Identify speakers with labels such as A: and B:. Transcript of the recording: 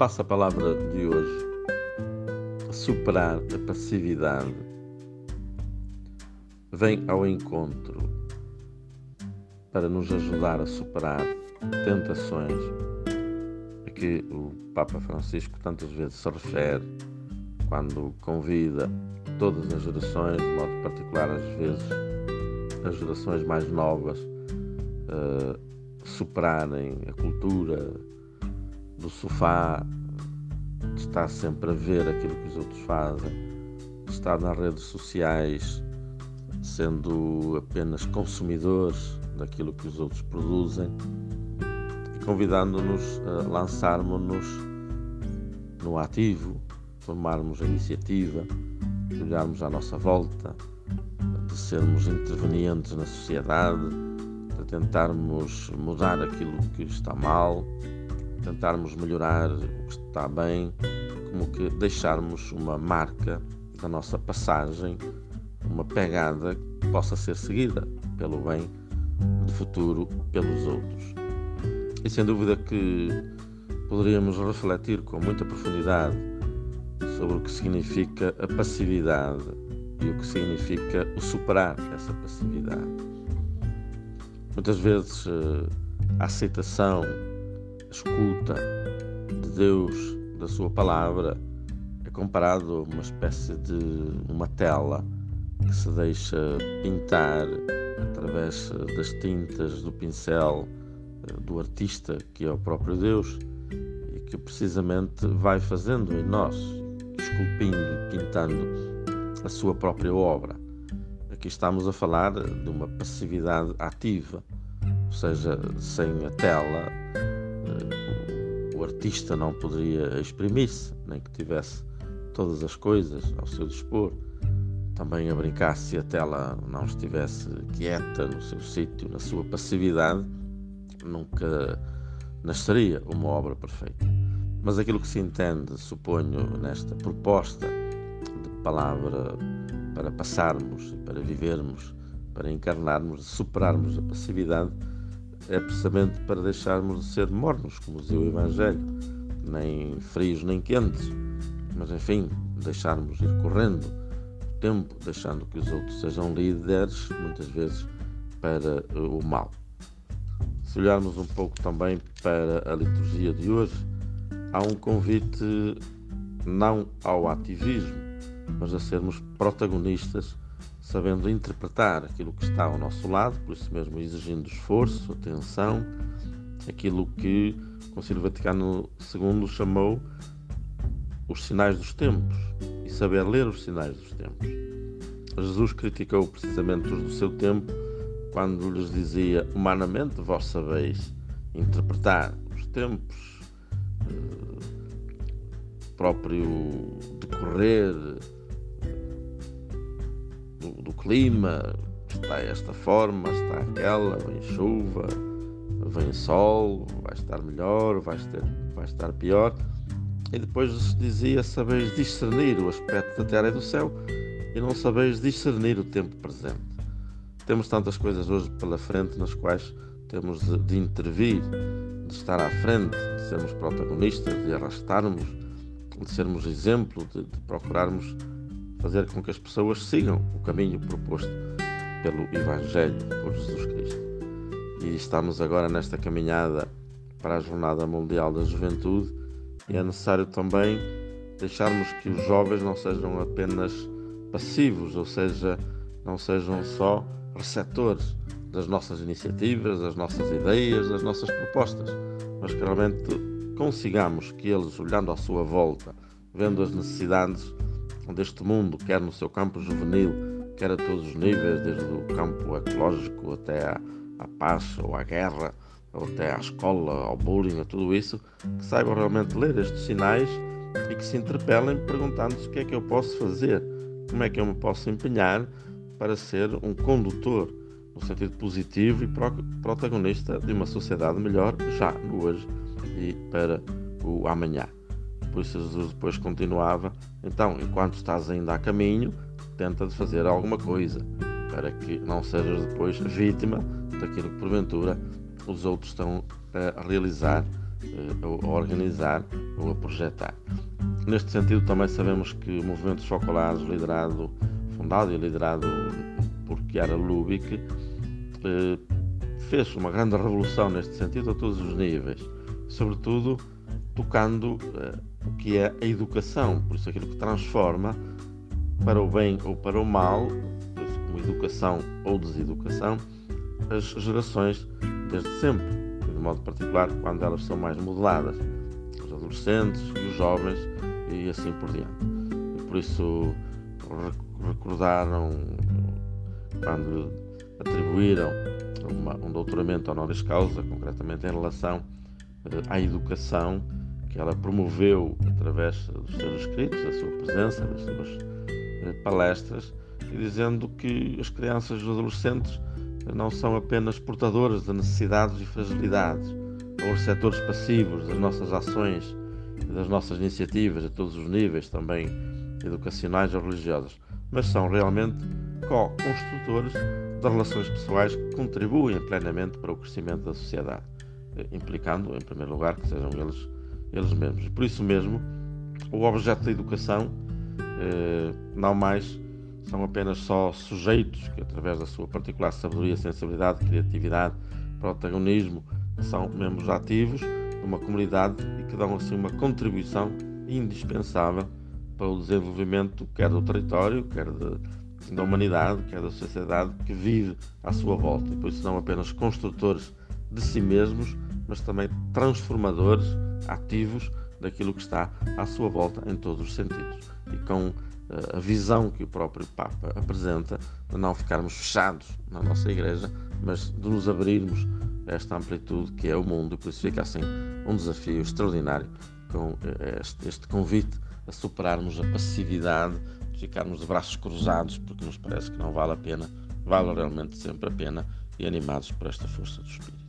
A: passa palavra de hoje, superar a passividade, vem ao encontro para nos ajudar a superar tentações a que o Papa Francisco tantas vezes se refere quando convida todas as gerações, de modo particular às vezes as gerações mais novas, a superarem a cultura do sofá, de estar sempre a ver aquilo que os outros fazem, de estar nas redes sociais sendo apenas consumidores daquilo que os outros produzem e convidando-nos a lançarmos-nos no ativo, tomarmos a iniciativa, olharmos à nossa volta, de sermos intervenientes na sociedade, de tentarmos mudar aquilo que está mal, tentarmos melhorar o que está bem, como que deixarmos uma marca da nossa passagem, uma pegada que possa ser seguida pelo bem de futuro pelos outros. E sem dúvida que poderíamos refletir com muita profundidade sobre o que significa a passividade e o que significa o superar essa passividade. Muitas vezes eh, a aceitação escuta de Deus, da Sua palavra, é comparado a uma espécie de uma tela que se deixa pintar através das tintas do pincel eh, do artista, que é o próprio Deus, e que precisamente vai fazendo em nós, esculpindo pintando a sua própria obra. Aqui estamos a falar de uma passividade ativa, ou seja, sem a tela o artista não poderia exprimir-se, nem que tivesse todas as coisas ao seu dispor. Também a brincar se a tela não estivesse quieta no seu sítio, na sua passividade, nunca nasceria uma obra perfeita. Mas aquilo que se entende, suponho, nesta proposta de palavra para passarmos para vivermos, para encarnarmos, superarmos a passividade, é precisamente para deixarmos de ser mornos, como dizia o Evangelho, nem frios nem quentes, mas enfim, deixarmos ir correndo o tempo, deixando que os outros sejam líderes, muitas vezes para o mal. Se olharmos um pouco também para a liturgia de hoje, há um convite não ao ativismo, mas a sermos protagonistas sabendo interpretar aquilo que está ao nosso lado, por isso mesmo exigindo esforço, atenção, aquilo que o Concílio Vaticano II chamou os sinais dos tempos e saber ler os sinais dos tempos. Jesus criticou precisamente os do seu tempo quando lhes dizia: humanamente vós sabeis interpretar os tempos, eh, próprio decorrer clima, está esta forma, está aquela, vem chuva, vem sol, vai estar melhor, vai estar, vai estar pior. E depois dizia: Sabeis discernir o aspecto da terra e do céu e não sabeis discernir o tempo presente. Temos tantas coisas hoje pela frente nas quais temos de, de intervir, de estar à frente, de sermos protagonistas, de arrastarmos, de sermos exemplo, de, de procurarmos fazer com que as pessoas sigam o caminho proposto pelo Evangelho, por Jesus Cristo. E estamos agora nesta caminhada para a Jornada Mundial da Juventude e é necessário também deixarmos que os jovens não sejam apenas passivos, ou seja, não sejam só receptores das nossas iniciativas, das nossas ideias, das nossas propostas, mas que realmente consigamos que eles, olhando à sua volta, vendo as necessidades, deste mundo, quer no seu campo juvenil, quer a todos os níveis, desde o campo ecológico até à, à paz ou à guerra, ou até à escola, ao bullying, a tudo isso, que saibam realmente ler estes sinais e que se interpelem perguntando-se o que é que eu posso fazer, como é que eu me posso empenhar para ser um condutor no sentido positivo e protagonista de uma sociedade melhor já no hoje e para o amanhã. Por isso Jesus depois continuava: Então, enquanto estás ainda a caminho, tenta de fazer alguma coisa, para que não sejas depois vítima daquilo que porventura os outros estão a realizar a organizar ou a projetar. Neste sentido, também sabemos que o movimento Chocolados, liderado, fundado e liderado por Chiara Lubick, eh, fez uma grande revolução neste sentido a todos os níveis, sobretudo tocando eh, que é a educação, por isso aquilo que transforma para o bem ou para o mal, como educação ou deseducação, as gerações desde sempre, de modo particular quando elas são mais modeladas, os adolescentes e os jovens e assim por diante. E por isso recordaram quando atribuíram uma, um doutoramento honoris causa, concretamente em relação eh, à educação que ela promoveu através dos seus escritos, da sua presença, das suas eh, palestras, e dizendo que as crianças e os adolescentes não são apenas portadores de necessidades e fragilidades, ou receptores passivos das nossas ações e das nossas iniciativas a todos os níveis, também educacionais ou religiosas, mas são realmente co-construtores das relações pessoais que contribuem plenamente para o crescimento da sociedade, eh, implicando, em primeiro lugar, que sejam eles, eles mesmos. Por isso mesmo, o objeto da educação eh, não mais são apenas só sujeitos que, através da sua particular sabedoria, sensibilidade, criatividade, protagonismo, são membros ativos de uma comunidade e que dão assim uma contribuição indispensável para o desenvolvimento quer do território, quer de, da humanidade, quer da sociedade que vive à sua volta. E por isso não apenas construtores de si mesmos, mas também transformadores ativos daquilo que está à sua volta em todos os sentidos. E com a visão que o próprio Papa apresenta de não ficarmos fechados na nossa igreja, mas de nos abrirmos a esta amplitude que é o mundo. E por isso fica assim um desafio extraordinário com eh, este, este convite a superarmos a passividade, de ficarmos de braços cruzados, porque nos parece que não vale a pena, vale realmente sempre a pena, e animados por esta força do Espírito.